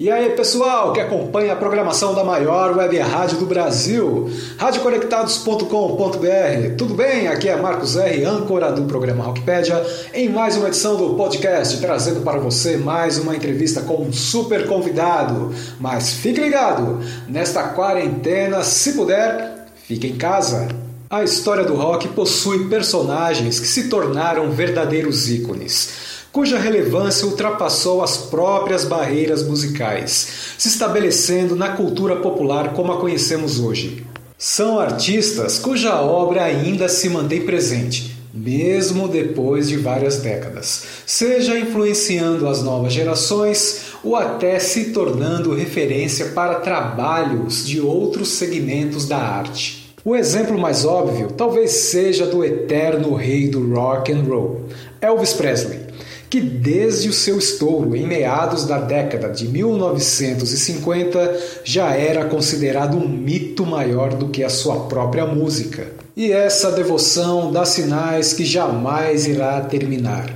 E aí, pessoal que acompanha a programação da maior web rádio do Brasil, radioconectados.com.br. Tudo bem? Aqui é Marcos R, âncora do programa Rockpedia, em mais uma edição do podcast, trazendo para você mais uma entrevista com um super convidado. Mas fique ligado, nesta quarentena, se puder, fique em casa. A história do rock possui personagens que se tornaram verdadeiros ícones cuja relevância ultrapassou as próprias barreiras musicais, se estabelecendo na cultura popular como a conhecemos hoje. São artistas cuja obra ainda se mantém presente, mesmo depois de várias décadas, seja influenciando as novas gerações ou até se tornando referência para trabalhos de outros segmentos da arte. O exemplo mais óbvio talvez seja do eterno rei do rock and roll, Elvis Presley que desde o seu estouro em meados da década de 1950 já era considerado um mito maior do que a sua própria música. E essa devoção dá sinais que jamais irá terminar.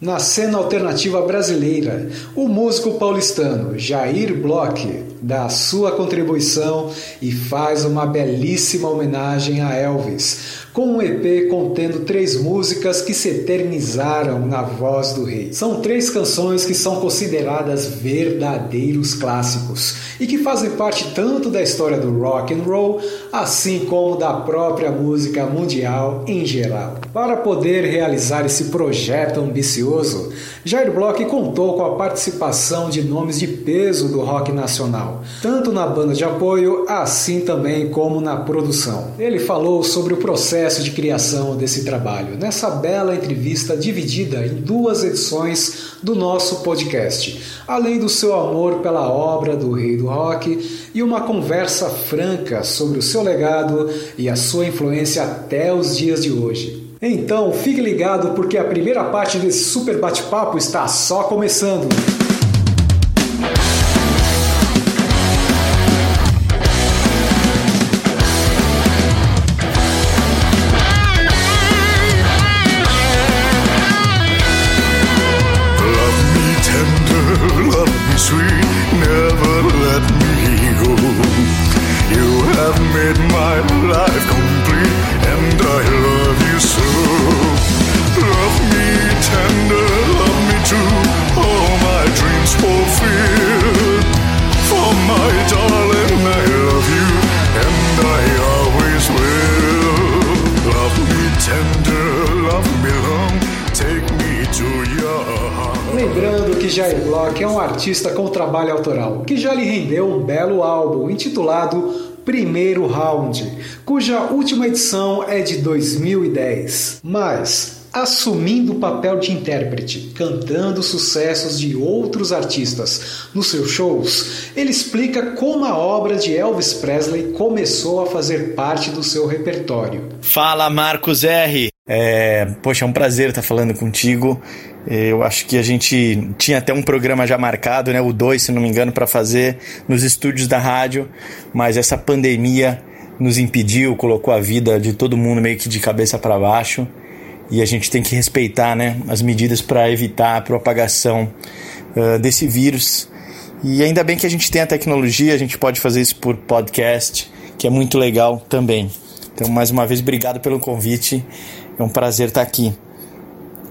Na cena alternativa brasileira, o músico paulistano Jair Bloch dá sua contribuição e faz uma belíssima homenagem a Elvis, com um EP contendo três músicas que se eternizaram na voz do rei. São três canções que são consideradas verdadeiros clássicos e que fazem parte tanto da história do rock and roll, assim como da própria música mundial em geral. Para poder realizar esse projeto ambicioso, Jair Bloch contou com a participação de nomes de peso do rock nacional, tanto na banda de apoio, assim também como na produção. Ele falou sobre o processo de criação desse trabalho, nessa bela entrevista dividida em duas edições do nosso podcast, além do seu amor pela obra do Rei do Rock e uma conversa franca sobre o seu legado e a sua influência até os dias de hoje. Então, fique ligado porque a primeira parte desse super bate-papo está só começando. Artista com trabalho autoral, que já lhe rendeu um belo álbum intitulado Primeiro Round, cuja última edição é de 2010. Mas, assumindo o papel de intérprete, cantando sucessos de outros artistas nos seus shows, ele explica como a obra de Elvis Presley começou a fazer parte do seu repertório. Fala Marcos R. É, poxa, é um prazer estar falando contigo. Eu acho que a gente tinha até um programa já marcado, né, o 2, se não me engano, para fazer nos estúdios da rádio, mas essa pandemia nos impediu, colocou a vida de todo mundo meio que de cabeça para baixo. E a gente tem que respeitar né, as medidas para evitar a propagação uh, desse vírus. E ainda bem que a gente tem a tecnologia, a gente pode fazer isso por podcast, que é muito legal também. Então, mais uma vez, obrigado pelo convite. É um prazer estar aqui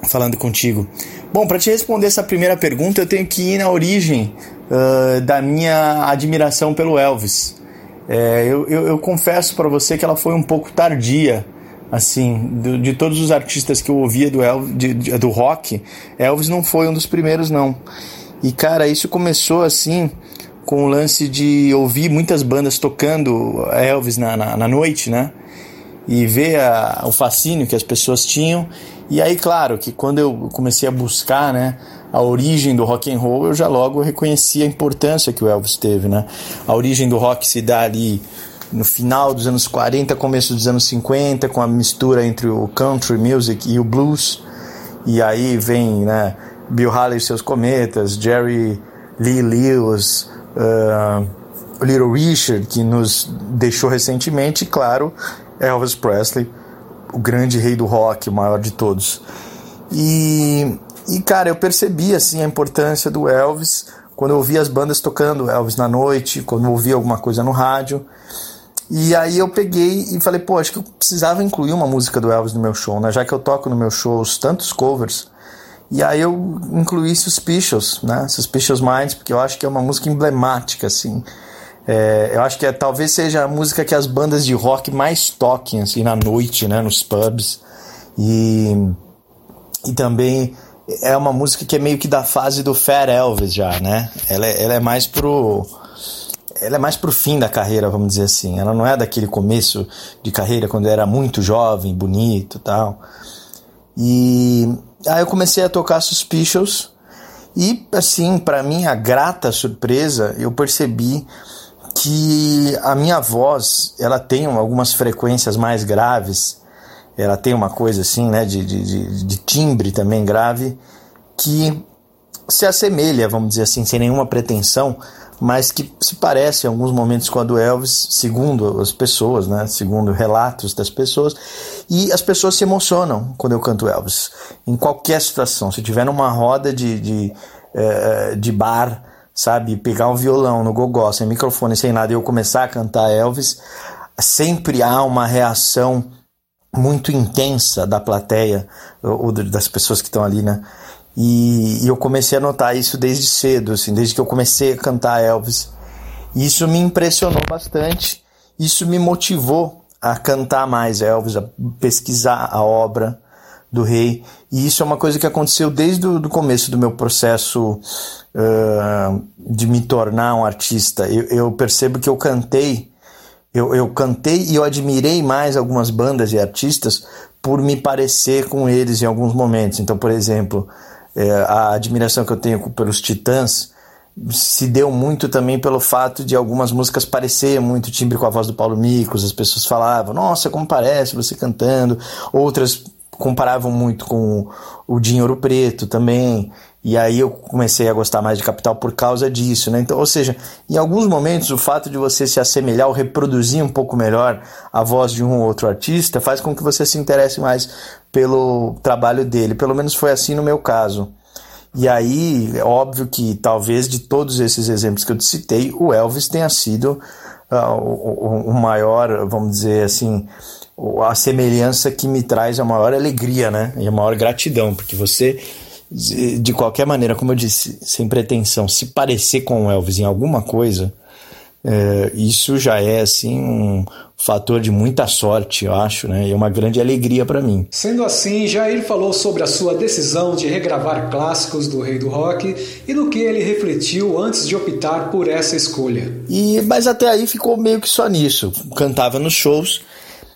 falando contigo. Bom, para te responder essa primeira pergunta, eu tenho que ir na origem uh, da minha admiração pelo Elvis. É, eu, eu, eu, confesso para você que ela foi um pouco tardia, assim, do, de todos os artistas que eu ouvia do, de, de, do rock, Elvis não foi um dos primeiros, não. E cara, isso começou assim com o lance de ouvir muitas bandas tocando Elvis na, na, na noite, né? E ver a, o fascínio que as pessoas tinham e aí, claro, que quando eu comecei a buscar, né, a origem do rock and roll, eu já logo reconheci a importância que o Elvis teve, né? A origem do rock se dá ali no final dos anos 40, começo dos anos 50, com a mistura entre o country music e o blues. E aí vem, né, Bill Haley e seus cometas, Jerry Lee Lewis, uh, Little Richard, que nos deixou recentemente, e claro, Elvis Presley, o grande rei do rock, o maior de todos. E, e cara, eu percebi assim a importância do Elvis quando eu ouvia as bandas tocando Elvis na noite, quando eu ouvia alguma coisa no rádio. E aí eu peguei e falei, pô, acho que eu precisava incluir uma música do Elvis no meu show, né? Já que eu toco no meu show tantos covers. E aí eu incluí Suspicious, né? Suspicious Minds, porque eu acho que é uma música emblemática, assim. É, eu acho que é, talvez seja a música que as bandas de rock mais toquem, assim, na noite, né? Nos pubs. E, e também é uma música que é meio que da fase do Fat Elvis já, né? Ela é, ela é mais pro ela é mais pro fim da carreira, vamos dizer assim. Ela não é daquele começo de carreira quando era muito jovem, bonito, tal. E aí eu comecei a tocar Suspicious e assim, para mim a grata surpresa, eu percebi que a minha voz, ela tem algumas frequências mais graves. Ela tem uma coisa assim, né, de, de, de timbre também grave que se assemelha, vamos dizer assim, sem nenhuma pretensão, mas que se parece em alguns momentos com a do Elvis, segundo as pessoas, né? segundo relatos das pessoas, e as pessoas se emocionam quando eu canto Elvis, em qualquer situação. Se tiver numa roda de, de, eh, de bar, sabe, pegar um violão no gogó, sem microfone, sem nada, e eu começar a cantar Elvis, sempre há uma reação muito intensa da plateia, ou das pessoas que estão ali, né? E, e, eu comecei a notar isso desde cedo, assim, desde que eu comecei a cantar Elvis. E isso me impressionou bastante, isso me motivou a cantar mais Elvis, a pesquisar a obra do rei. E isso é uma coisa que aconteceu desde o começo do meu processo uh, de me tornar um artista. Eu, eu percebo que eu cantei, eu, eu cantei e eu admirei mais algumas bandas e artistas por me parecer com eles em alguns momentos. Então, por exemplo, é, a admiração que eu tenho pelos Titãs se deu muito também pelo fato de algumas músicas parecerem muito timbre com a voz do Paulo Micos, as pessoas falavam, nossa, como parece você cantando, outras comparavam muito com o Dinheiro Preto também, e aí eu comecei a gostar mais de Capital por causa disso, né? Então, ou seja, em alguns momentos o fato de você se assemelhar ou reproduzir um pouco melhor a voz de um ou outro artista faz com que você se interesse mais pelo trabalho dele. Pelo menos foi assim no meu caso. E aí, é óbvio que talvez de todos esses exemplos que eu te citei, o Elvis tenha sido uh, o, o, maior, vamos dizer assim, a semelhança que me traz a maior alegria, né? E a maior gratidão, porque você, de qualquer maneira, como eu disse, sem pretensão, se parecer com o Elvis em alguma coisa, é, isso já é assim um fator de muita sorte, eu acho, né? E é uma grande alegria para mim. Sendo assim, Jair falou sobre a sua decisão de regravar clássicos do Rei do Rock e no que ele refletiu antes de optar por essa escolha. E mas até aí ficou meio que só nisso. Cantava nos shows.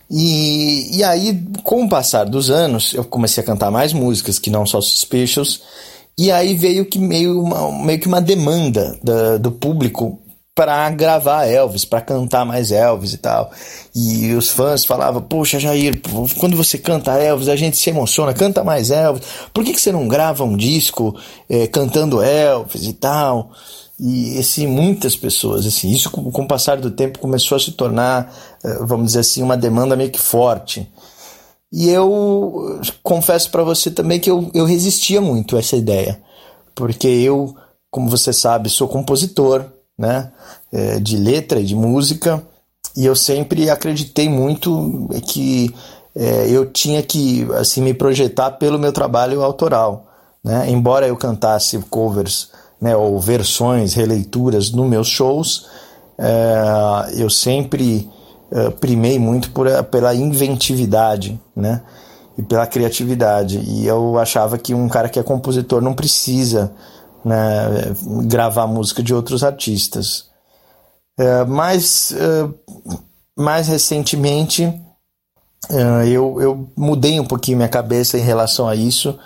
E, e aí, com o passar dos anos, eu comecei a cantar mais músicas que não só Suspicious. E aí veio que meio, uma, meio que uma demanda da, do público para gravar Elvis, para cantar mais Elvis e tal. E os fãs falavam: Poxa, Jair, quando você canta Elvis, a gente se emociona, canta mais Elvis. Por que, que você não grava um disco é, cantando Elvis e tal? E assim, muitas pessoas, assim, isso com, com o passar do tempo começou a se tornar, eh, vamos dizer assim, uma demanda meio que forte. E eu confesso para você também que eu, eu resistia muito a essa ideia, porque eu, como você sabe, sou compositor, né, é, de letra e de música, e eu sempre acreditei muito que é, eu tinha que assim me projetar pelo meu trabalho autoral, né? Embora eu cantasse covers, né, ou versões, releituras nos meus shows, é, eu sempre é, primei muito por, pela inventividade, né? E pela criatividade. E eu achava que um cara que é compositor não precisa né, gravar música de outros artistas. É, mas é, mais recentemente é, eu, eu mudei um pouquinho minha cabeça em relação a isso,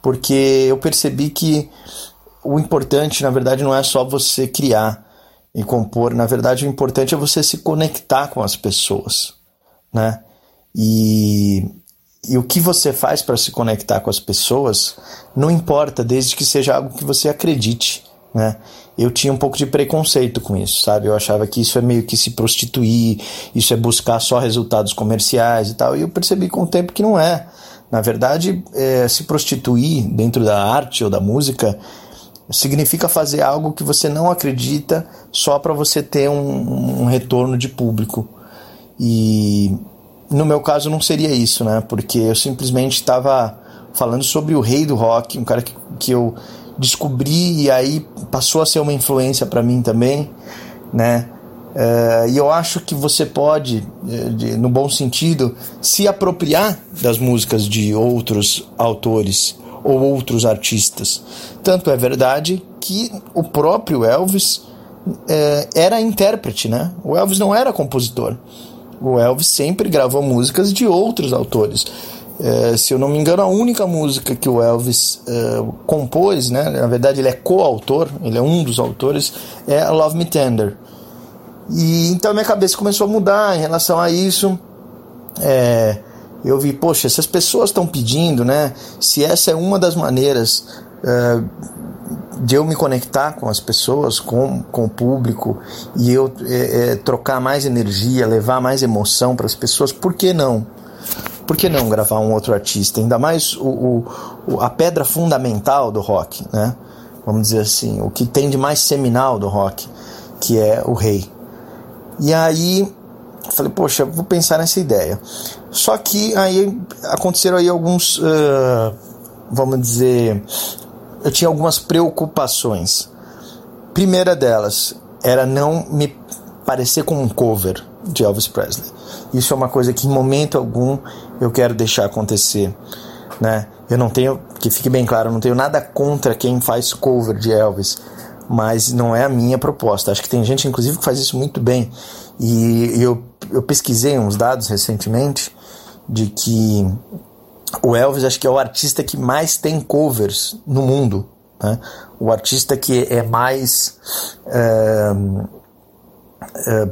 porque eu percebi que o importante, na verdade, não é só você criar e compor, na verdade, o importante é você se conectar com as pessoas, né? E e o que você faz para se conectar com as pessoas não importa, desde que seja algo que você acredite, né? Eu tinha um pouco de preconceito com isso, sabe? Eu achava que isso é meio que se prostituir, isso é buscar só resultados comerciais e tal. E eu percebi com o tempo que não é. Na verdade, é, se prostituir dentro da arte ou da música significa fazer algo que você não acredita só para você ter um, um, retorno de público. E no meu caso não seria isso, né? Porque eu simplesmente estava falando sobre o rei do rock, um cara que, que eu descobri e aí passou a ser uma influência para mim também, né? Uh, e eu acho que você pode, eh, no bom sentido, se apropriar das músicas de outros autores ou outros artistas. Tanto é verdade que o próprio Elvis é, era intérprete, né? O Elvis não era compositor. O Elvis sempre gravou músicas de outros autores. É, se eu não me engano, a única música que o Elvis é, compôs, né? Na verdade, ele é coautor, ele é um dos autores, é Love Me Tender. E então minha cabeça começou a mudar em relação a isso. É, eu vi, poxa, essas pessoas estão pedindo, né? Se essa é uma das maneiras uh, de eu me conectar com as pessoas, com, com o público e eu é, é, trocar mais energia, levar mais emoção para as pessoas, por que não? Por que não gravar um outro artista? Ainda mais o, o, a pedra fundamental do rock, né? Vamos dizer assim, o que tem de mais seminal do rock, que é o rei. E aí falei, poxa, vou pensar nessa ideia. Só que aí aconteceram aí alguns, uh, vamos dizer, eu tinha algumas preocupações. Primeira delas era não me parecer com um cover de Elvis Presley. Isso é uma coisa que em momento algum eu quero deixar acontecer, né? Eu não tenho, que fique bem claro, eu não tenho nada contra quem faz cover de Elvis, mas não é a minha proposta. Acho que tem gente, inclusive, que faz isso muito bem. E eu, eu pesquisei uns dados recentemente de que o Elvis acho que é o artista que mais tem covers no mundo. Né? O artista que é mais é, é,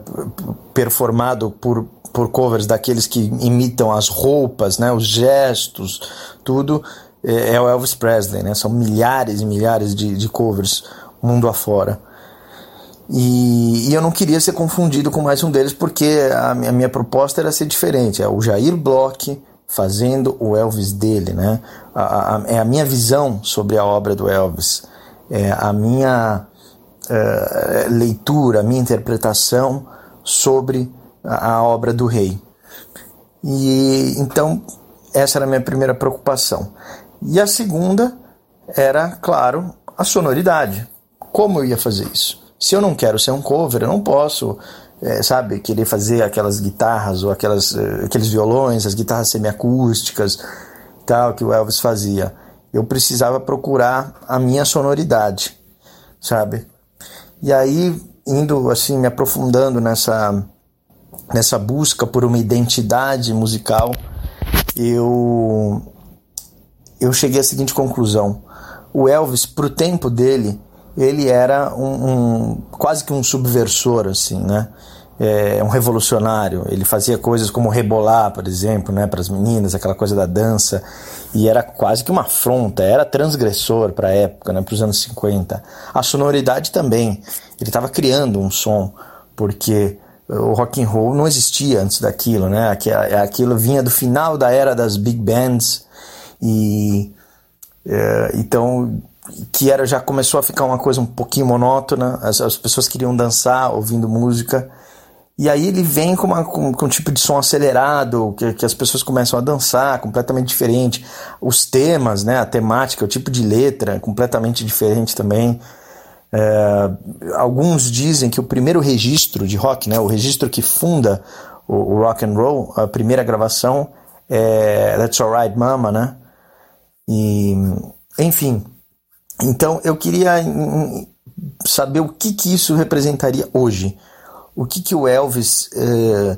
performado por, por covers daqueles que imitam as roupas, né? os gestos, tudo, é, é o Elvis Presley. Né? São milhares e milhares de, de covers mundo afora. E, e, eu não queria ser confundido com mais um deles, porque a, a minha proposta era ser diferente. É o Jair Bloch fazendo o Elvis dele, né? A, a, é a minha visão sobre a obra do Elvis, é a minha uh, leitura, a minha interpretação sobre a, a obra do rei. E então essa era a minha primeira preocupação. E a segunda era, claro, a sonoridade. Como eu ia fazer isso? Se eu não quero ser um cover, eu não posso, é, sabe, querer fazer aquelas guitarras ou aquelas, uh, aqueles violões, as guitarras semiacústicas, tal, que o Elvis fazia. Eu precisava procurar a minha sonoridade, sabe? E aí, indo assim, me aprofundando nessa, nessa busca por uma identidade musical, eu, eu cheguei à seguinte conclusão. O Elvis, pro tempo dele, ele era um, um quase que um subversor, assim, né? É, um revolucionário. Ele fazia coisas como rebolar, por exemplo, né, para as meninas, aquela coisa da dança, e era quase que uma afronta, era transgressor para a época, né, para os anos 50. A sonoridade também. Ele estava criando um som, porque o rock and roll não existia antes daquilo, né? Aquilo vinha do final da era das big bands e é, então que era já começou a ficar uma coisa um pouquinho monótona, as, as pessoas queriam dançar ouvindo música. E aí ele vem com, uma, com, com um tipo de som acelerado, que, que, as pessoas começam a dançar, completamente diferente. Os temas, né, a temática, o tipo de letra, completamente diferente também. É, alguns dizem que o primeiro registro de rock, né, o registro que funda o, o rock and roll, a primeira gravação é That's Alright Mama, né? E, enfim, então eu queria saber o que, que isso representaria hoje. O que, que o Elvis eh,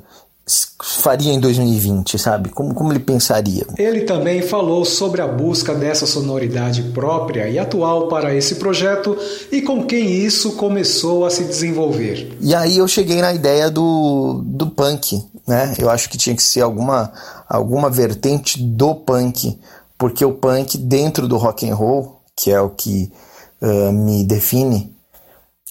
faria em 2020, sabe? Como, como ele pensaria? Ele também falou sobre a busca dessa sonoridade própria e atual para esse projeto e com quem isso começou a se desenvolver. E aí eu cheguei na ideia do, do punk, né? Eu acho que tinha que ser alguma, alguma vertente do punk, porque o punk dentro do rock and roll que é o que uh, me define,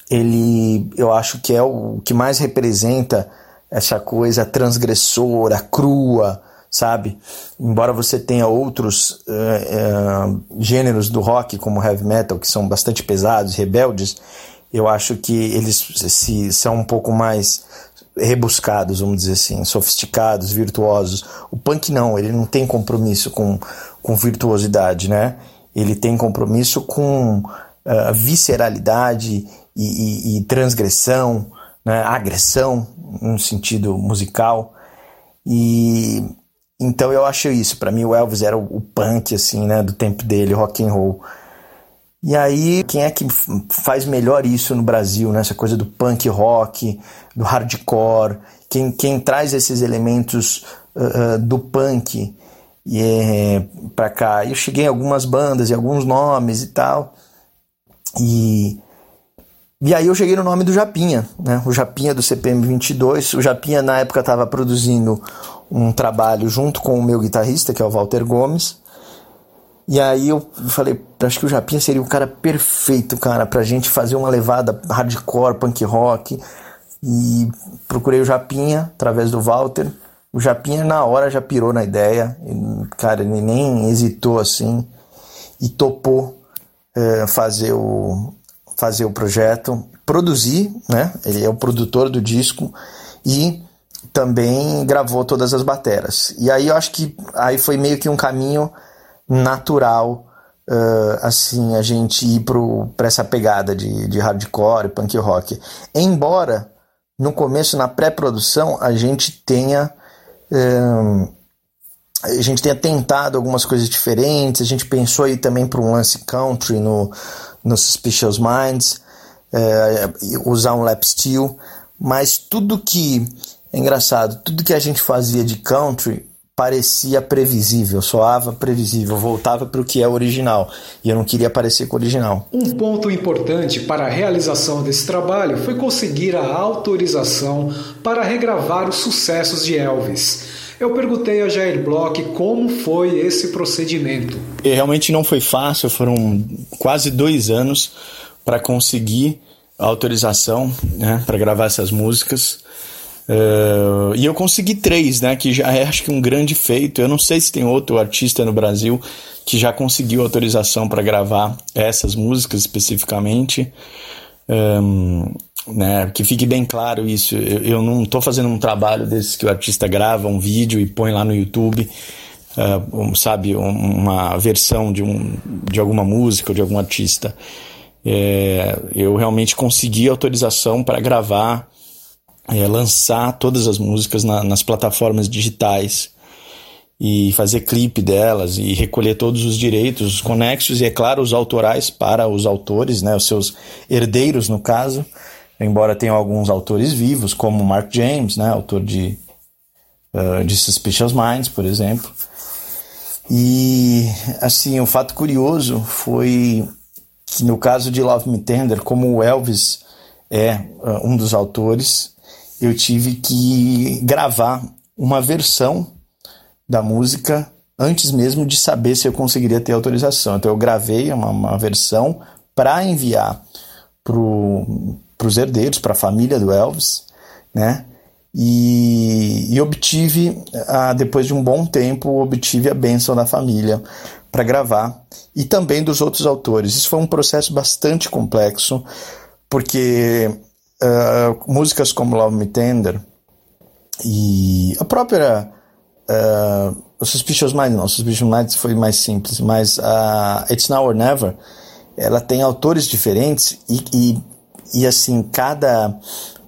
ele eu acho que é o que mais representa essa coisa transgressora, crua, sabe? Embora você tenha outros uh, uh, gêneros do rock, como heavy metal, que são bastante pesados, rebeldes, eu acho que eles se, são um pouco mais rebuscados, vamos dizer assim, sofisticados, virtuosos. O punk não, ele não tem compromisso com, com virtuosidade, né? Ele tem compromisso com uh, visceralidade e, e, e transgressão, né? agressão, no sentido musical. E então eu acho isso. Para mim o Elvis era o, o, punk assim, né, do tempo dele, rock and roll. E aí, quem é que faz melhor isso no Brasil, né? Essa coisa do punk rock, do hardcore, quem, quem traz esses elementos uh, do punk e é, para cá. Eu cheguei em algumas bandas e alguns nomes e tal. E e aí eu cheguei no nome do Japinha, né? O Japinha do CPM 22. O Japinha na época estava produzindo um trabalho junto com o meu guitarrista, que é o Walter Gomes. E aí eu falei, acho que o Japinha seria o cara perfeito, cara, pra gente fazer uma levada hardcore, punk rock. E procurei o Japinha através do Walter. O Japinha na hora já pirou na ideia, cara, ele nem hesitou assim e topou é, fazer o fazer o projeto, produzir, né? Ele é o produtor do disco e também gravou todas as bateras. E aí eu acho que aí foi meio que um caminho natural, uh, assim, a gente ir para essa pegada de, de hardcore, punk rock. Embora no começo, na pré-produção, a gente tenha. A gente tenha tentado algumas coisas diferentes, a gente pensou aí também para um lance country no, no Suspicious Minds, uh, usar um lap steel, mas tudo que é engraçado, tudo que a gente fazia de country parecia previsível, soava previsível, voltava para o que é original e eu não queria parecer com o original. Um ponto importante para a realização desse trabalho foi conseguir a autorização para regravar os sucessos de Elvis. Eu perguntei a Jair Bloch como foi esse procedimento. E realmente não foi fácil, foram quase dois anos para conseguir a autorização né, para gravar essas músicas. Uh, e eu consegui três, né? Que já é acho que um grande feito. Eu não sei se tem outro artista no Brasil que já conseguiu autorização para gravar essas músicas especificamente. Um, né, que fique bem claro isso. Eu, eu não estou fazendo um trabalho desses que o artista grava um vídeo e põe lá no YouTube, uh, um, sabe, uma versão de, um, de alguma música ou de algum artista. É, eu realmente consegui autorização para gravar é, lançar todas as músicas na, nas plataformas digitais e fazer clipe delas e recolher todos os direitos, os conexos e, é claro, os autorais para os autores, né, os seus herdeiros, no caso, embora tenham alguns autores vivos, como Mark James, né, autor de, uh, de Suspicious Minds, por exemplo. E, assim, o um fato curioso foi que no caso de Love Me Tender, como o Elvis é uh, um dos autores, eu tive que gravar uma versão da música antes mesmo de saber se eu conseguiria ter autorização. Então eu gravei uma, uma versão para enviar para os herdeiros, para a família do Elvis, né? E, e obtive, ah, depois de um bom tempo, obtive a bênção da família para gravar e também dos outros autores. Isso foi um processo bastante complexo, porque uh, músicas como Love Me Tender e a própria uh, Suspicious Mind, não, Suspicious Mind foi mais simples, mas a It's Now or Never, ela tem autores diferentes e, e, e assim, cada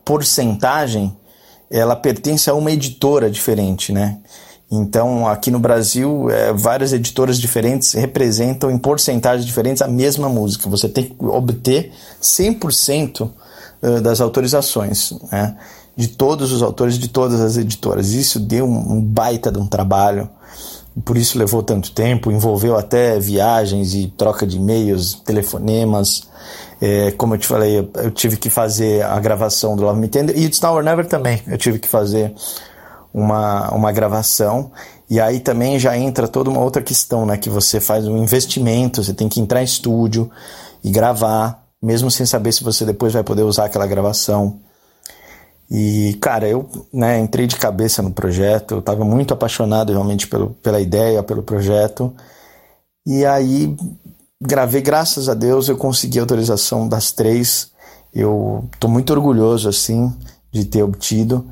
porcentagem ela pertence a uma editora diferente, né? Então, aqui no Brasil, é, várias editoras diferentes representam em porcentagens diferentes a mesma música. Você tem que obter 100% das autorizações, né? de todos os autores de todas as editoras. Isso deu um, um baita de um trabalho, por isso levou tanto tempo, envolveu até viagens e troca de e-mails, telefonemas. É, como eu te falei, eu, eu, tive que fazer a gravação do Love Me Tender e It's Now or Never também. Eu tive que fazer uma, uma gravação e aí também já entra toda uma outra questão, né? Que você faz um investimento, você tem que entrar em estúdio e gravar mesmo sem saber se você depois vai poder usar aquela gravação. E, cara, eu né, entrei de cabeça no projeto, eu estava muito apaixonado realmente pelo, pela ideia, pelo projeto. E aí gravei, graças a Deus, eu consegui a autorização das três. Eu estou muito orgulhoso, assim, de ter obtido.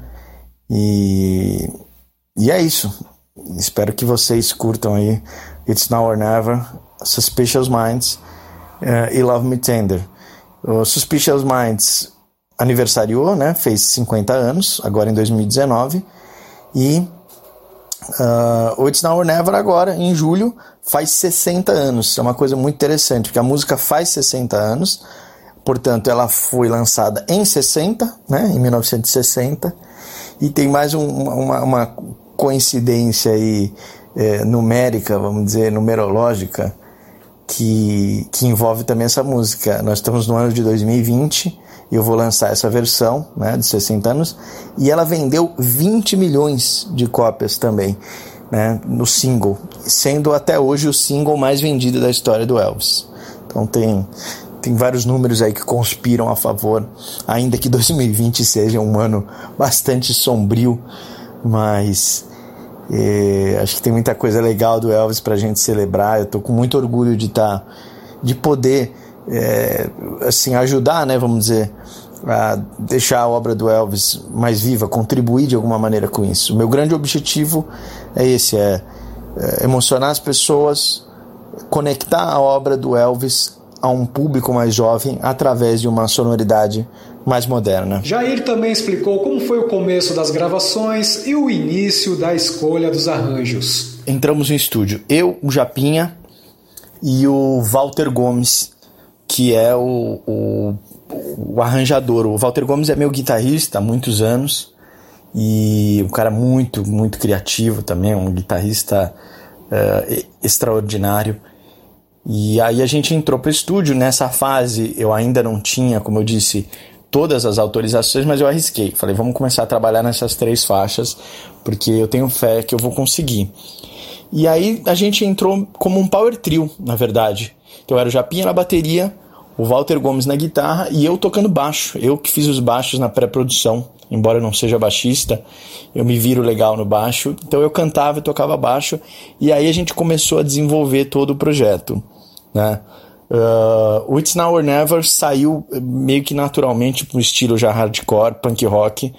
E, e é isso. Espero que vocês curtam aí It's Now or Never, Suspicious Minds uh, e Love Me Tender. O Suspicious Minds aniversariou, né? Fez 50 anos, agora em 2019. E uh, It's Now or Never agora, em julho, faz 60 anos. É uma coisa muito interessante, porque a música faz 60 anos. Portanto, ela foi lançada em 60, né? Em 1960. E tem mais um, uma, uma coincidência aí é, numérica, vamos dizer, numerológica, que, que envolve também essa música. Nós estamos no ano de 2020 e eu vou lançar essa versão né, de 60 anos e ela vendeu 20 milhões de cópias também né, no single, sendo até hoje o single mais vendido da história do Elvis. Então tem, tem vários números aí que conspiram a favor, ainda que 2020 seja um ano bastante sombrio, mas é, acho que tem muita coisa legal do Elvis para a gente celebrar. Eu estou com muito orgulho de estar, tá, de poder, é, assim, ajudar, né? Vamos dizer, a deixar a obra do Elvis mais viva, contribuir de alguma maneira com isso. O meu grande objetivo é esse, é, é emocionar as pessoas, conectar a obra do Elvis a um público mais jovem através de uma sonoridade mais moderna. Jair também explicou como foi o começo das gravações e o início da escolha dos arranjos. Entramos no estúdio, eu, o Japinha e o Walter Gomes, que é o, o, o arranjador. O Walter Gomes é meu guitarrista há muitos anos e um cara muito, muito criativo também, um guitarrista uh, extraordinário. E aí a gente entrou para o estúdio. Nessa fase eu ainda não tinha, como eu disse, todas as autorizações, mas eu arrisquei. Falei, vamos começar a trabalhar nessas três faixas, porque eu tenho fé que eu vou conseguir. E aí a gente entrou como um power trio, na verdade. Então era o Japinha na bateria, o Walter Gomes na guitarra e eu tocando baixo. Eu que fiz os baixos na pré-produção, embora eu não seja baixista, eu me viro legal no baixo. Então eu cantava e tocava baixo. E aí a gente começou a desenvolver todo o projeto, né? Uh, It's Now or Never saiu meio que naturalmente um estilo já hardcore, punk rock,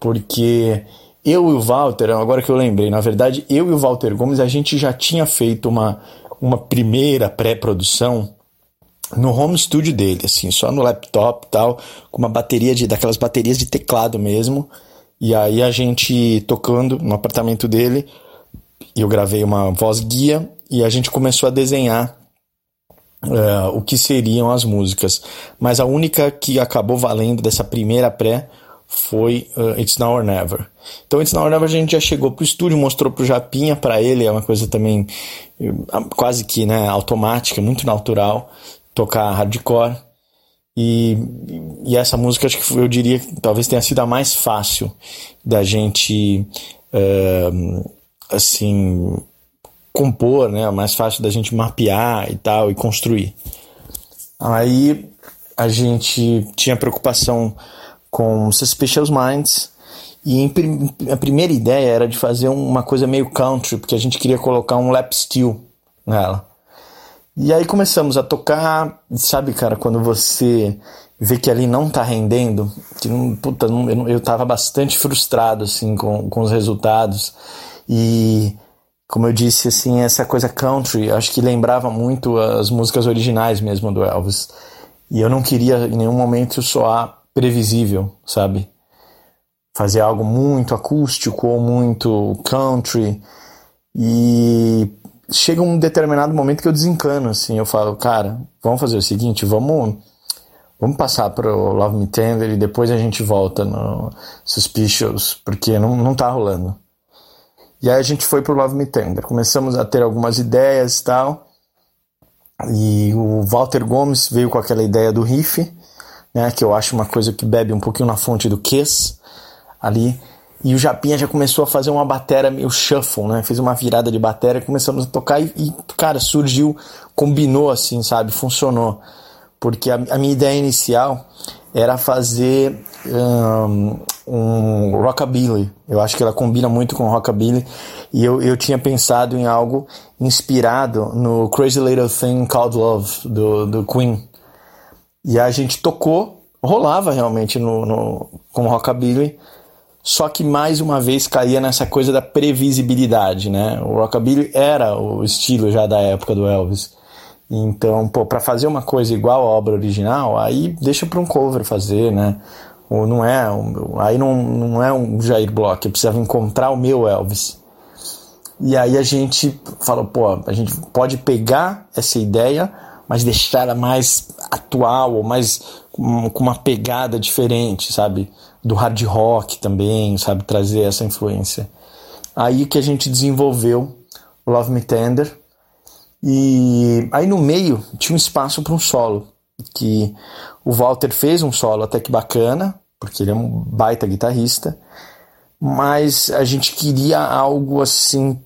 porque eu e o Walter, agora que eu lembrei, na verdade, eu e o Walter Gomes, a gente já tinha feito uma, uma primeira pré-produção no home studio dele, assim, só no laptop e tal, com uma bateria de daquelas baterias de teclado mesmo. E aí a gente tocando no apartamento dele, eu gravei uma voz guia e a gente começou a desenhar uh, o que seriam as músicas. Mas a única que acabou valendo dessa primeira pré foi uh, It's Now or Never. Então, It's Now or Never a gente já chegou pro estúdio, mostrou pro Japinha, para ele é uma coisa também quase que né, automática, muito natural, tocar hardcore. E, e essa música, acho que eu diria que talvez tenha sido a mais fácil da gente, uh, assim, compor, né? É mais fácil da gente mapear e tal e construir. Aí a gente tinha preocupação com Suspicious Minds e a primeira ideia era de fazer uma coisa meio country, porque a gente queria colocar um lap steel nela. E aí começamos a tocar, sabe, cara, quando você vê que ali não tá rendendo, que não, puta, não, eu, eu tava bastante frustrado, assim, com, com os resultados. E como eu disse, assim, essa coisa country, acho que lembrava muito as músicas originais mesmo do Elvis. E eu não queria em nenhum momento soar previsível, sabe? Fazer algo muito acústico ou muito country. E chega um determinado momento que eu desencano, assim, eu falo, cara, vamos fazer o seguinte, vamos vamos passar para o Love Me Tender e depois a gente volta no Suspicious, porque não, não tá rolando. E aí a gente foi pro Love Me Tender. Começamos a ter algumas ideias e tal. E o Walter Gomes veio com aquela ideia do riff, né, que eu acho uma coisa que bebe um pouquinho na fonte do Kiss ali. E o Japinha já começou a fazer uma batera meio shuffle, né? Fez uma virada de batera, começamos a tocar e, e cara, surgiu, combinou assim, sabe? Funcionou. Porque a, a minha ideia inicial era fazer um, um rockabilly. Eu acho que ela combina muito com rockabilly e eu, eu tinha pensado em algo inspirado no Crazy Little Thing Called Love do, do Queen. E a gente tocou, rolava realmente no, no, com rockabilly, só que mais uma vez caía nessa coisa da previsibilidade, né? O rockabilly era o estilo já da época do Elvis. Então, pô, para fazer uma coisa igual à obra original, aí deixa para um cover fazer, né? Ou não é, aí não, não é um Jair Block, eu precisava encontrar o meu Elvis. E aí a gente falou, pô, a gente pode pegar essa ideia, mas deixar ela mais atual, ou mais com uma pegada diferente, sabe? Do hard rock também, sabe? Trazer essa influência. Aí que a gente desenvolveu Love Me Tender. E aí no meio tinha um espaço para um solo, que o Walter fez um solo até que bacana, porque ele é um baita guitarrista, mas a gente queria algo assim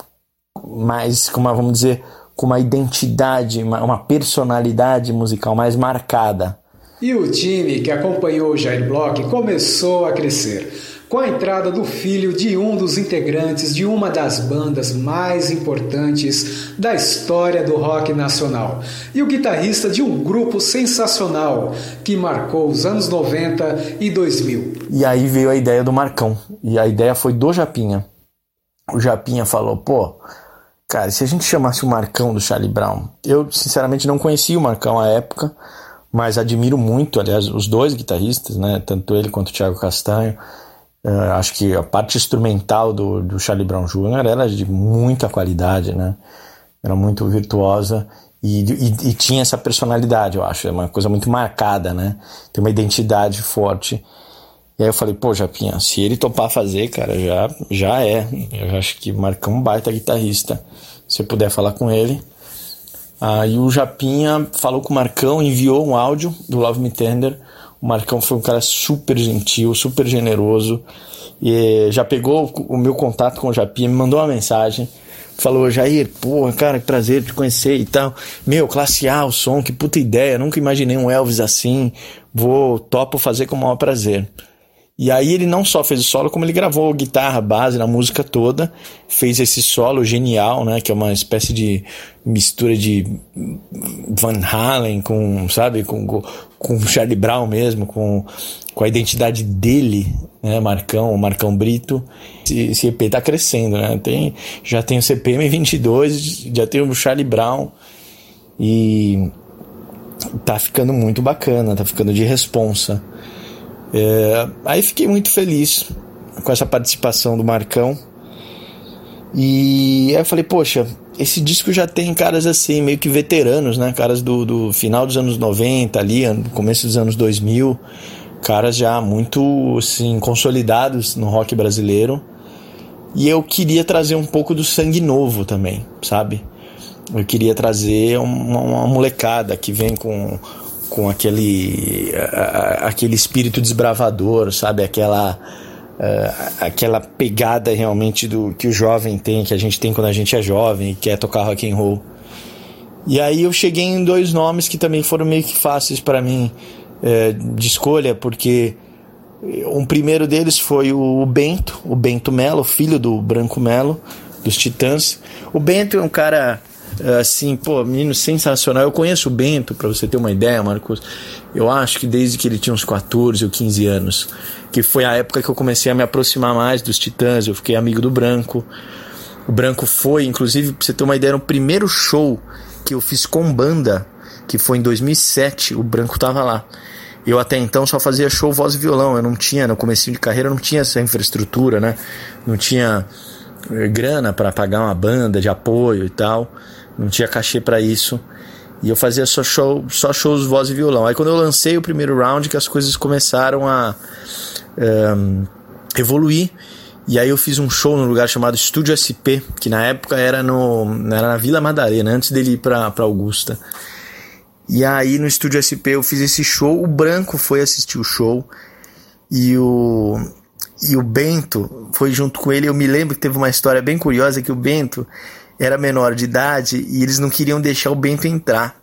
mais, como vamos dizer, com uma identidade, uma, uma personalidade musical mais marcada. E o time que acompanhou o Jair Block começou a crescer com a entrada do filho de um dos integrantes de uma das bandas mais importantes da história do rock nacional e o guitarrista de um grupo sensacional que marcou os anos 90 e 2000. E aí veio a ideia do Marcão, e a ideia foi do Japinha. O Japinha falou: pô, cara, se a gente chamasse o Marcão do Charlie Brown, eu sinceramente não conhecia o Marcão à época, mas admiro muito, aliás, os dois guitarristas, né, tanto ele quanto o Thiago Castanho. Uh, acho que a parte instrumental do, do Charlie Brown Jr. era de muita qualidade, né? Era muito virtuosa e, e, e, tinha essa personalidade, eu acho. É uma coisa muito marcada, né? Tem uma identidade forte. E aí eu falei, pô, Japinha, se ele topar fazer, cara, já, já é. Eu acho que Marcão um baita guitarrista. Se eu puder falar com ele. Aí o Japinha falou com o Marcão, enviou um áudio do Love Me Tender o Marcão foi um cara super gentil, super generoso. E já pegou o meu contato com o Japinha, me mandou uma mensagem. Falou, Jair, pô, cara, que prazer te conhecer e tal. Meu, classe A o som, que puta ideia. Nunca imaginei um Elvis assim. Vou, topo fazer com o maior prazer. E aí ele não só fez o solo, como ele gravou guitarra, base na música toda, fez esse solo genial, né, que é uma espécie de mistura de Van Halen com, sabe, com com Charlie Brown mesmo, com, com a identidade dele, né, Marcão, Marcão Brito. Esse, esse EP tá crescendo, né? Tem, já tem o CPM 22, já tem o Charlie Brown e tá ficando muito bacana, tá ficando de responsa. É, aí fiquei muito feliz com essa participação do Marcão. E aí eu falei, poxa, esse disco já tem caras assim, meio que veteranos, né? Caras do, do final dos anos 90 ali, começo dos anos 2000. Caras já muito, assim, consolidados no rock brasileiro. E eu queria trazer um pouco do sangue novo também, sabe? Eu queria trazer uma, uma molecada que vem com com aquele, aquele espírito desbravador, sabe? Aquela, uh, aquela pegada realmente do que o jovem tem, que a gente tem quando a gente é jovem e quer tocar rock and roll. E aí eu cheguei em dois nomes que também foram meio que fáceis para mim uh, de escolha, porque um primeiro deles foi o Bento, o Bento Melo, filho do Branco Melo, dos Titãs. O Bento é um cara assim, pô, menino sensacional. Eu conheço o Bento, para você ter uma ideia, Marcos. Eu acho que desde que ele tinha uns 14 ou 15 anos, que foi a época que eu comecei a me aproximar mais dos Titãs, eu fiquei amigo do Branco. O Branco foi, inclusive, pra você ter uma ideia, no primeiro show que eu fiz com banda, que foi em 2007, o Branco tava lá. Eu até então só fazia show voz e violão, eu não tinha, no começo de carreira, não tinha essa infraestrutura, né? Não tinha eh, grana para pagar uma banda de apoio e tal não tinha cachê para isso. E eu fazia só, show, só shows voz e violão. Aí quando eu lancei o primeiro round, que as coisas começaram a um, evoluir. E aí eu fiz um show num lugar chamado Estúdio SP, que na época era, no, era na Vila Madalena, antes dele ir pra, pra Augusta. E aí no Estúdio SP eu fiz esse show, o Branco foi assistir o show. E o, e o Bento foi junto com ele. Eu me lembro que teve uma história bem curiosa que o Bento era menor de idade e eles não queriam deixar o Bento entrar.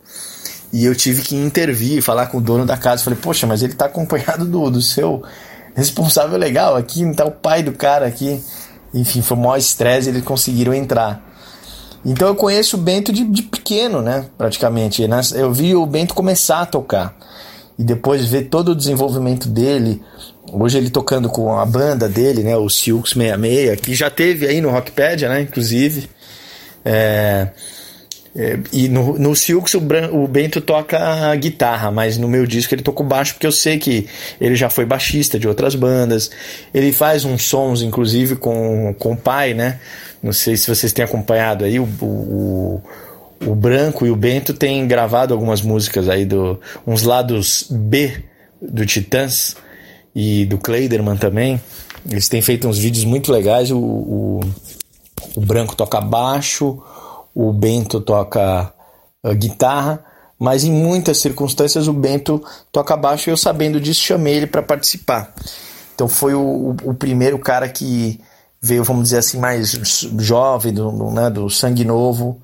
E eu tive que intervir, falar com o dono da casa. Falei, poxa, mas ele está acompanhado do, do seu responsável legal aqui, tá o pai do cara aqui. Enfim, foi o maior estresse, eles conseguiram entrar. Então eu conheço o Bento de, de pequeno, né? Praticamente. Eu vi o Bento começar a tocar. E depois ver todo o desenvolvimento dele. Hoje ele tocando com a banda dele, né? O Silks 66, que já teve aí no Rockpedia, né? Inclusive. É, é, e no, no Silks o, o, Bento toca guitarra, mas no meu disco ele tocou baixo porque eu sei que ele já foi baixista de outras bandas. Ele faz uns sons, inclusive, com, com o pai, né? Não sei se vocês têm acompanhado aí, o, o, o Branco e o Bento têm gravado algumas músicas aí, do, uns lados B do Titãs e do Kleiderman também. Eles têm feito uns vídeos muito legais. O, o, o Branco toca baixo, o Bento toca uh, guitarra, mas em muitas circunstâncias o Bento toca baixo e eu sabendo disso chamei ele para participar. Então foi o, o, primeiro cara que veio, vamos dizer assim, mais jovem, do, do, né, do sangue novo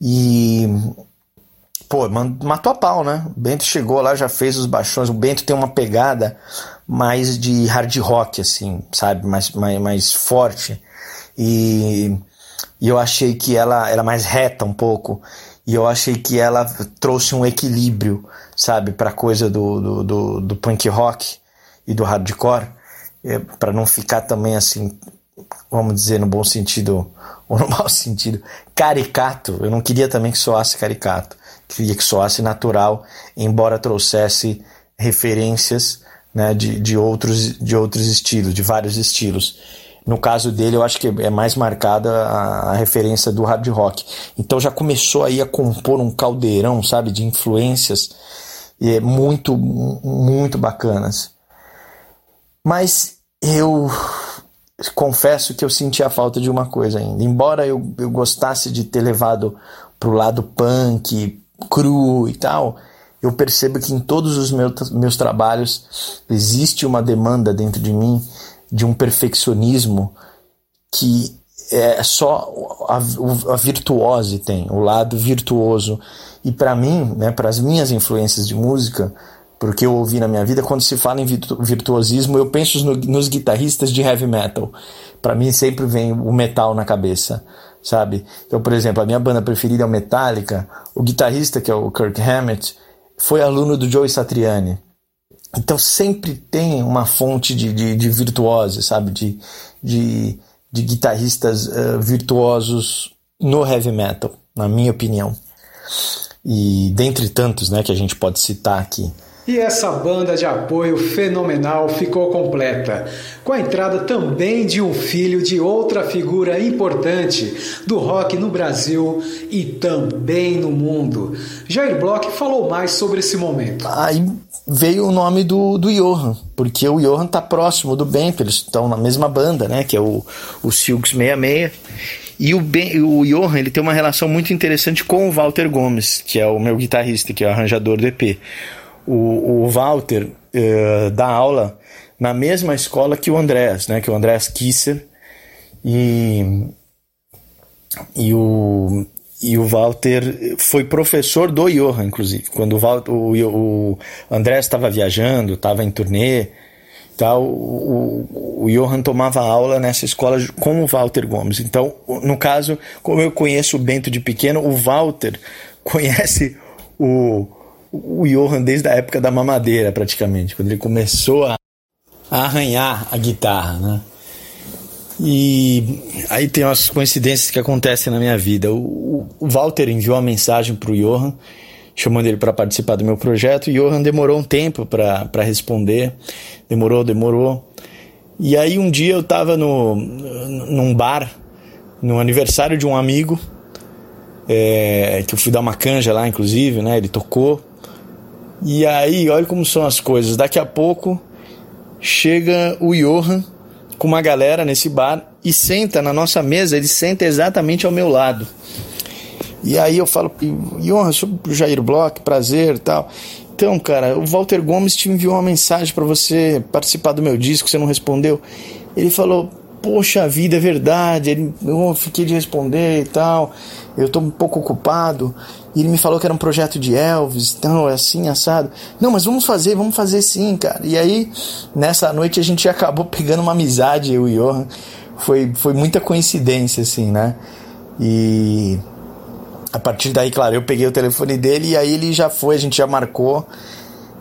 e pô, matou a pau, né? O Bento chegou lá, já fez os baixões. O Bento tem uma pegada mais de hard rock, assim, sabe? Mais, mais, mais forte. E e eu achei que ela era mais reta um pouco e eu achei que ela trouxe um equilíbrio, sabe, para coisa do, do, do, do, punk rock e do hardcore, é, para não ficar também assim, vamos dizer no bom sentido ou no mau sentido, caricato. Eu não queria também que soasse caricato, queria que soasse natural, embora trouxesse referências né, de, de, outros, de outros estilos, de vários estilos. No caso dele, eu acho que é mais marcada a, a, referência do hard rock. Então já começou aí a compor um caldeirão, sabe, de influências é, muito, muito bacanas. Mas eu confesso que eu senti a falta de uma coisa ainda. Embora eu, eu gostasse de ter levado pro lado punk, cru e tal, eu percebo que em todos os meus, meus trabalhos existe uma demanda dentro de mim de um perfeccionismo que é só a, a virtuose tem, o lado virtuoso. E para mim, né, para as minhas influências de música, porque eu ouvi na minha vida, quando se fala em virtuosismo, eu penso no, nos guitarristas de heavy metal. Para mim sempre vem o metal na cabeça, sabe? Então, por exemplo, a minha banda preferida é o Metallica. O guitarrista, que é o Kirk Hammett, foi aluno do Joe Satriani. Então sempre tem uma fonte de, de, de virtuose, sabe? De, de, de guitarristas uh, virtuosos no heavy metal, na minha opinião. E dentre tantos né, que a gente pode citar aqui. E essa banda de apoio fenomenal ficou completa, com a entrada também de um filho de outra figura importante do rock no Brasil e também no mundo. Jair Bloch falou mais sobre esse momento. Aí veio o nome do, do Johan, porque o Johan tá próximo do Bento, eles estão na mesma banda, né, que é o, o Silks 66. E o, ben, o Johan ele tem uma relação muito interessante com o Walter Gomes, que é o meu guitarrista, que é o arranjador do EP o, o Walter uh, dá aula na mesma escola que o Andrés, né? Que é o Andrés Kisser. E, e, o, e o Walter foi professor do Johan, inclusive. Quando o, Walter, o, o Andrés estava viajando, estava em turnê, tal, o, o Johan tomava aula nessa escola com o Walter Gomes. Então, no caso, como eu conheço o Bento de pequeno, o Walter conhece o, o Johan desde a época da mamadeira, praticamente, quando ele começou a arranhar a guitarra, né? E aí tem umas coincidências que acontecem na minha vida. O, o Walter enviou uma mensagem para o Johan, chamando ele para participar do meu projeto. E o Johan demorou um tempo para responder, demorou, demorou. E aí um dia eu estava no, num bar, no aniversário de um amigo, é, que eu fui dar uma canja lá, inclusive, né? Ele tocou. E aí, olha como são as coisas. Daqui a pouco chega o Johan com uma galera nesse bar e senta na nossa mesa, ele senta exatamente ao meu lado. E aí eu falo, Johan, sou o Jair Bloch, prazer tal. Então, cara, o Walter Gomes te enviou uma mensagem para você participar do meu disco, você não respondeu. Ele falou, poxa vida, é verdade. Ele, eu fiquei de responder e tal. Eu tô um pouco ocupado. E ele me falou que era um projeto de Elvis, então é assim, assado. Não, mas vamos fazer, vamos fazer sim, cara. E aí, nessa noite a gente acabou pegando uma amizade, eu e o Johan. Foi, foi muita coincidência, assim, né? E a partir daí, claro, eu peguei o telefone dele e aí ele já foi, a gente já marcou.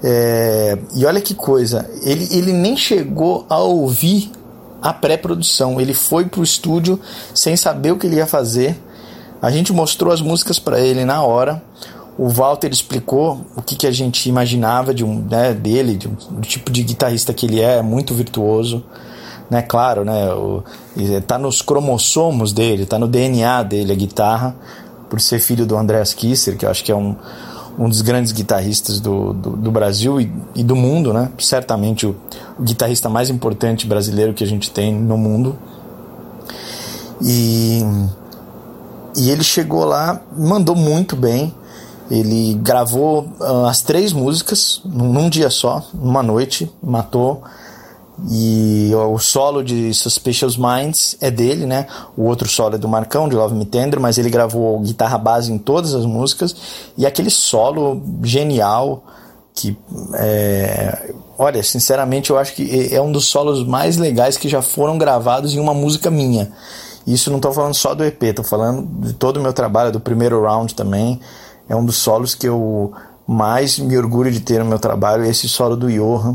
É, e olha que coisa, ele, ele nem chegou a ouvir a pré-produção. Ele foi pro estúdio sem saber o que ele ia fazer. A gente mostrou as músicas para ele na hora. O Walter explicou o que, que a gente imaginava de um, né, dele, de um, do tipo de guitarrista que ele é, é muito virtuoso. Né, claro, né, o, tá nos cromossomos dele, tá no DNA dele a guitarra, por ser filho do Andreas Kisser, que eu acho que é um, um dos grandes guitarristas do, do, do Brasil e, e, do mundo, né? Certamente o, o, guitarrista mais importante brasileiro que a gente tem no mundo. E, e ele chegou lá, mandou muito bem. Ele gravou uh, as três músicas num, dia só, numa noite, matou e o solo de Suspicious Minds é dele, né? O outro solo é do Marcão, de Love Me Tender, mas ele gravou guitarra base em todas as músicas. E aquele solo genial que é, olha, sinceramente eu acho que é um dos solos mais legais que já foram gravados em uma música minha. Isso não estou falando só do EP, estou falando de todo o meu trabalho, do primeiro round também. É um dos solos que eu mais me orgulho de ter no meu trabalho, esse solo do Johan.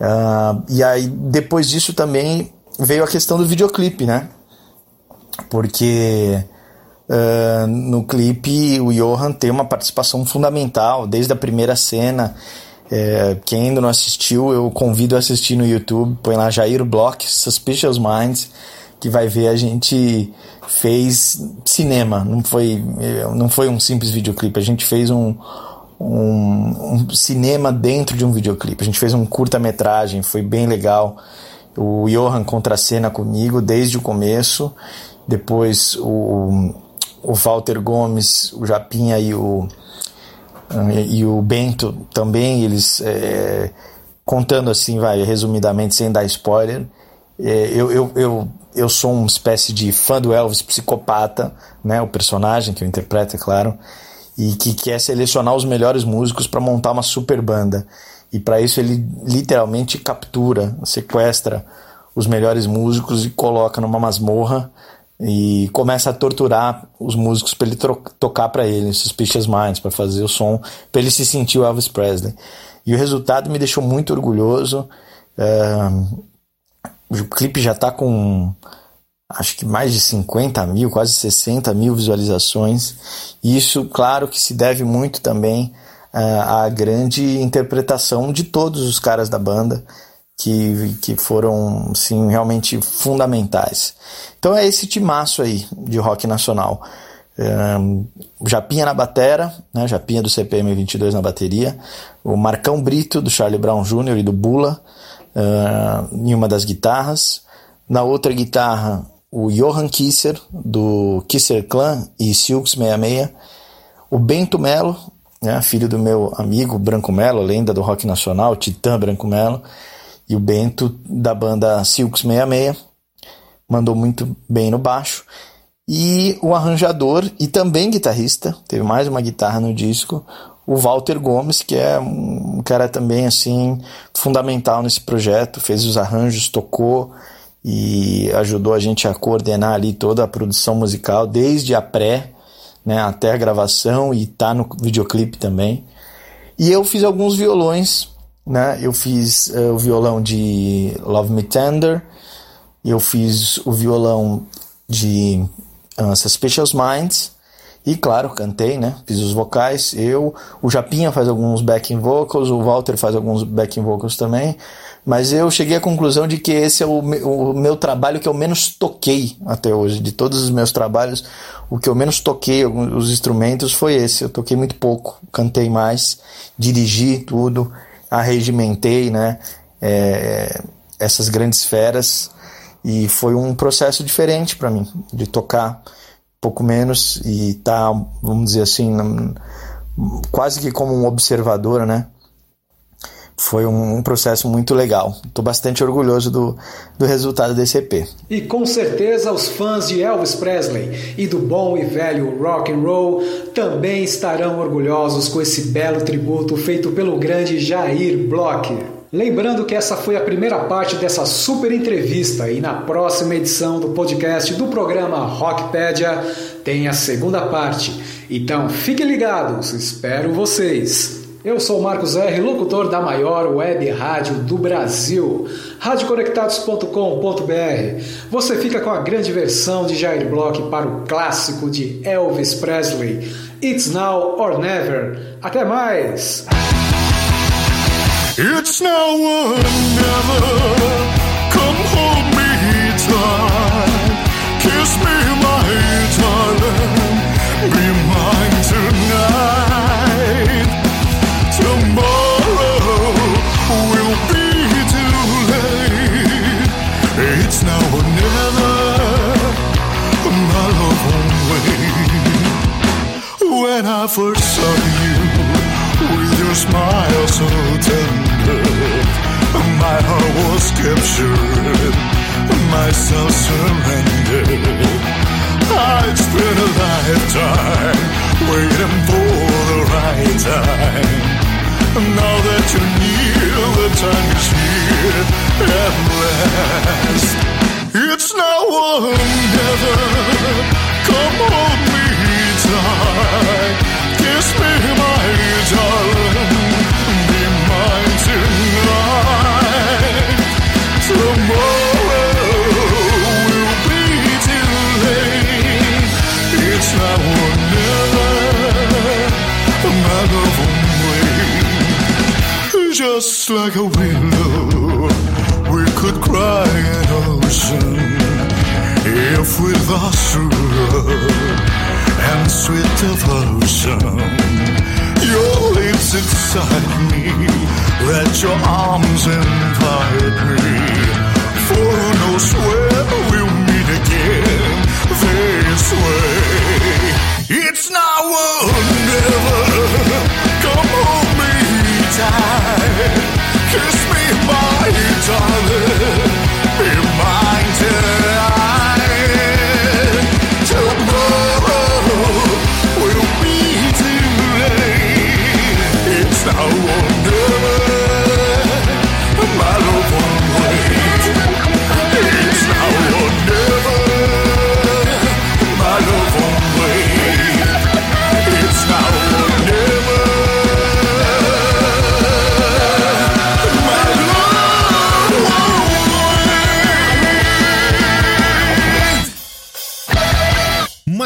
Uh, e aí, depois disso também veio a questão do videoclipe, né? Porque uh, no clipe o Johan tem uma participação fundamental, desde a primeira cena. É, quem ainda não assistiu, eu convido a assistir no YouTube. Põe lá Jair Block, Suspicious Minds, que vai ver a gente fez cinema. Não foi, não foi um simples videoclipe. A gente fez um, um, um cinema dentro de um videoclipe. A gente fez um curta-metragem, foi bem legal. O Johan contracena comigo desde o começo. Depois o, o Walter Gomes, o Japinha e o, e o Bento também, eles é, contando assim, vai, resumidamente, sem dar spoiler. É, eu, eu, eu, eu sou uma espécie de fã do Elvis psicopata, né? O personagem que eu interpreto, é claro e que quer selecionar os melhores músicos para montar uma super banda. E para isso ele literalmente captura, sequestra os melhores músicos e coloca numa masmorra e começa a torturar os músicos para ele tocar para ele, Suspicious Minds, para fazer o som, para ele se sentir o Elvis Presley. E o resultado me deixou muito orgulhoso. Uh, o clipe já está com acho que mais de 50 mil, quase 60 mil visualizações. E isso, claro, que se deve muito também uh, à grande interpretação de todos os caras da banda, que, que foram, sim, realmente fundamentais. Então é esse timaço aí de rock nacional. Um, Japinha na batera, né, Japinha do CPM 22 na bateria, o Marcão Brito do Charlie Brown Jr. e do Bula uh, em uma das guitarras, na outra guitarra o Johan Kisser, do Kisser Clan e Silks 66, o Bento Melo, né, filho do meu amigo Branco Melo, lenda do rock nacional, Titã Branco Melo, e o Bento da banda Silks 66, mandou muito bem no baixo, e o arranjador e também guitarrista, teve mais uma guitarra no disco, o Walter Gomes, que é um cara também assim fundamental nesse projeto, fez os arranjos, tocou, e ajudou a gente a coordenar ali toda a produção musical, desde a pré né, até a gravação e tá no videoclipe também. E eu fiz alguns violões, né? Eu fiz uh, o violão de Love Me Tender, eu fiz o violão de uh, Suspicious Minds e claro, cantei, né? Fiz os vocais. Eu, o Japinha faz alguns backing vocals, o Walter faz alguns backing vocals também. Mas eu cheguei à conclusão de que esse é o, o meu trabalho que eu menos toquei até hoje. De todos os meus trabalhos, o que eu menos toquei, os instrumentos, foi esse. Eu toquei muito pouco, cantei mais, dirigi tudo, arregimentei, né? É, essas grandes feras. E foi um processo diferente para mim, de tocar pouco menos e tá, vamos dizer assim, quase que como um observador, né? foi um, um processo muito legal. Estou bastante orgulhoso do, do resultado desse EP. E com certeza os fãs de Elvis Presley e do bom e velho rock and roll também estarão orgulhosos com esse belo tributo feito pelo grande Jair Bloch. Lembrando que essa foi a primeira parte dessa super entrevista e na próxima edição do podcast do programa Rockpedia tem a segunda parte. Então fiquem ligados, espero vocês. Eu sou Marcos R., locutor da maior web rádio do Brasil, radioconectados.com.br. Você fica com a grande versão de Jair Bloch para o clássico de Elvis Presley, It's Now or Never. Até mais! It's now or never. Come hold me tight. Kiss me, my darling. Be mine tonight. Tomorrow will be too late. It's now or never. My love won't wait. When I first saw you with your smile so tender, my heart was captured, myself surrendered. I'd spent a lifetime waiting for the right time. Now that you're near, the time is here at last. It's now or never. Come hold me tight. Kiss me, my darling. Love. Just like a willow, we could cry an ocean if we lost love and sweet devotion. Your lips excite me, let your arms invite me. For who knows where we'll meet again this way. It's or never. Come hold me tight, kiss me, my darling, be mine tonight.